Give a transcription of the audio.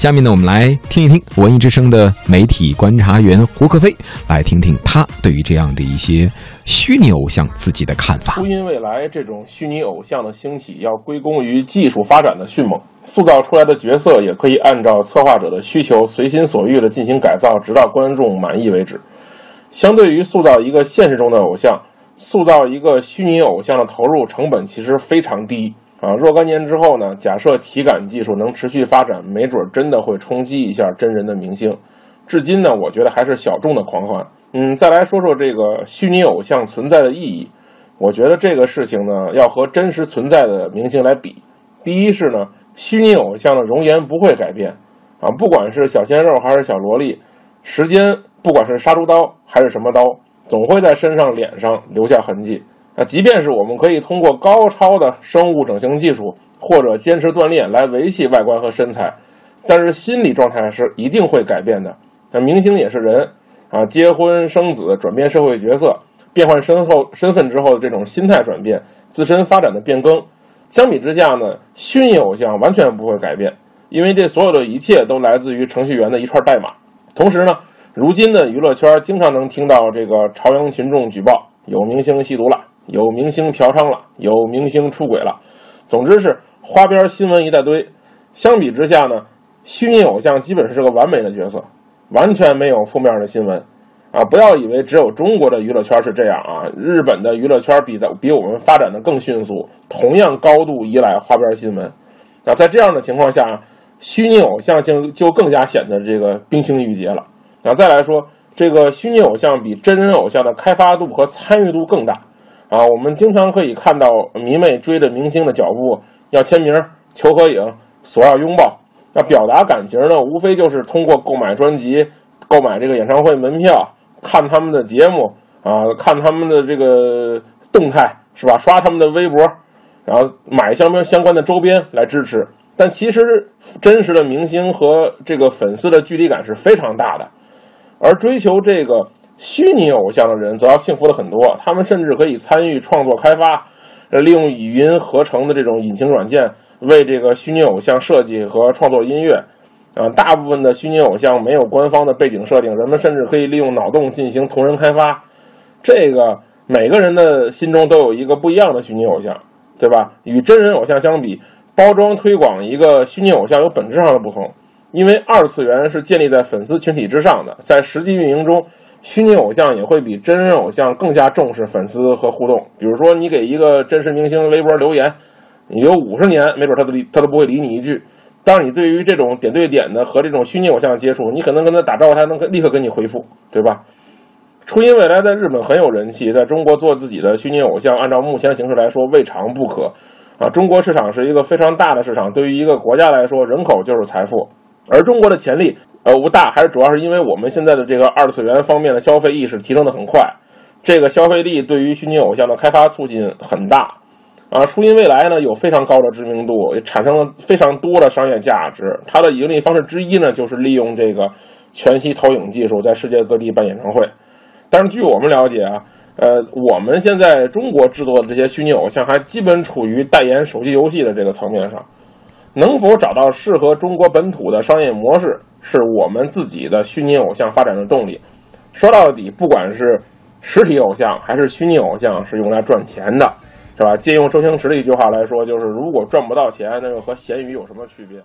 下面呢，我们来听一听文艺之声的媒体观察员胡克飞，来听听他对于这样的一些虚拟偶像自己的看法。初音未来这种虚拟偶像的兴起，要归功于技术发展的迅猛，塑造出来的角色也可以按照策划者的需求，随心所欲的进行改造，直到观众满意为止。相对于塑造一个现实中的偶像，塑造一个虚拟偶像的投入成本其实非常低。啊，若干年之后呢？假设体感技术能持续发展，没准真的会冲击一下真人的明星。至今呢，我觉得还是小众的狂欢。嗯，再来说说这个虚拟偶像存在的意义。我觉得这个事情呢，要和真实存在的明星来比。第一是呢，虚拟偶像的容颜不会改变，啊，不管是小鲜肉还是小萝莉，时间不管是杀猪刀还是什么刀，总会在身上、脸上留下痕迹。那即便是我们可以通过高超的生物整形技术或者坚持锻炼来维系外观和身材，但是心理状态是一定会改变的。那明星也是人啊，结婚生子、转变社会角色、变换身后身份之后的这种心态转变、自身发展的变更，相比之下呢，虚拟偶像完全不会改变，因为这所有的一切都来自于程序员的一串代码。同时呢，如今的娱乐圈经常能听到这个朝阳群众举报有明星吸毒了。有明星嫖娼了，有明星出轨了，总之是花边新闻一大堆。相比之下呢，虚拟偶像基本是个完美的角色，完全没有负面的新闻啊！不要以为只有中国的娱乐圈是这样啊，日本的娱乐圈比在比我们发展的更迅速，同样高度依赖花边新闻啊。在这样的情况下，虚拟偶像就就更加显得这个冰清玉洁了那。再来说，这个虚拟偶像比真人偶像的开发度和参与度更大。啊，我们经常可以看到迷妹追着明星的脚步，要签名、求合影、索要拥抱。那表达感情呢，无非就是通过购买专辑、购买这个演唱会门票、看他们的节目啊，看他们的这个动态，是吧？刷他们的微博，然后买相关相关的周边来支持。但其实真实的明星和这个粉丝的距离感是非常大的，而追求这个。虚拟偶像的人则要幸福的很多，他们甚至可以参与创作开发，利用语音合成的这种引擎软件为这个虚拟偶像设计和创作音乐。啊，大部分的虚拟偶像没有官方的背景设定，人们甚至可以利用脑洞进行同人开发。这个每个人的心中都有一个不一样的虚拟偶像，对吧？与真人偶像相比，包装推广一个虚拟偶像有本质上的不同，因为二次元是建立在粉丝群体之上的，在实际运营中。虚拟偶像也会比真人偶像更加重视粉丝和互动。比如说，你给一个真实明星微博留言，你留五十年，没准他都理他都不会理你一句。但是你对于这种点对点的和这种虚拟偶像的接触，你可能跟他打招呼，他能立刻跟你回复，对吧？初音未来在日本很有人气，在中国做自己的虚拟偶像，按照目前的形势来说，未尝不可。啊，中国市场是一个非常大的市场，对于一个国家来说，人口就是财富。而中国的潜力，呃，不大，还是主要是因为我们现在的这个二次元方面的消费意识提升的很快，这个消费力对于虚拟偶像的开发促进很大，啊，初音未来呢有非常高的知名度，也产生了非常多的商业价值。它的盈利方式之一呢，就是利用这个全息投影技术，在世界各地办演唱会。但是据我们了解啊，呃，我们现在中国制作的这些虚拟偶像，还基本处于代言手机游戏的这个层面上。能否找到适合中国本土的商业模式，是我们自己的虚拟偶像发展的动力。说到底，不管是实体偶像还是虚拟偶像，是用来赚钱的，是吧？借用周星驰的一句话来说，就是如果赚不到钱，那又和咸鱼有什么区别？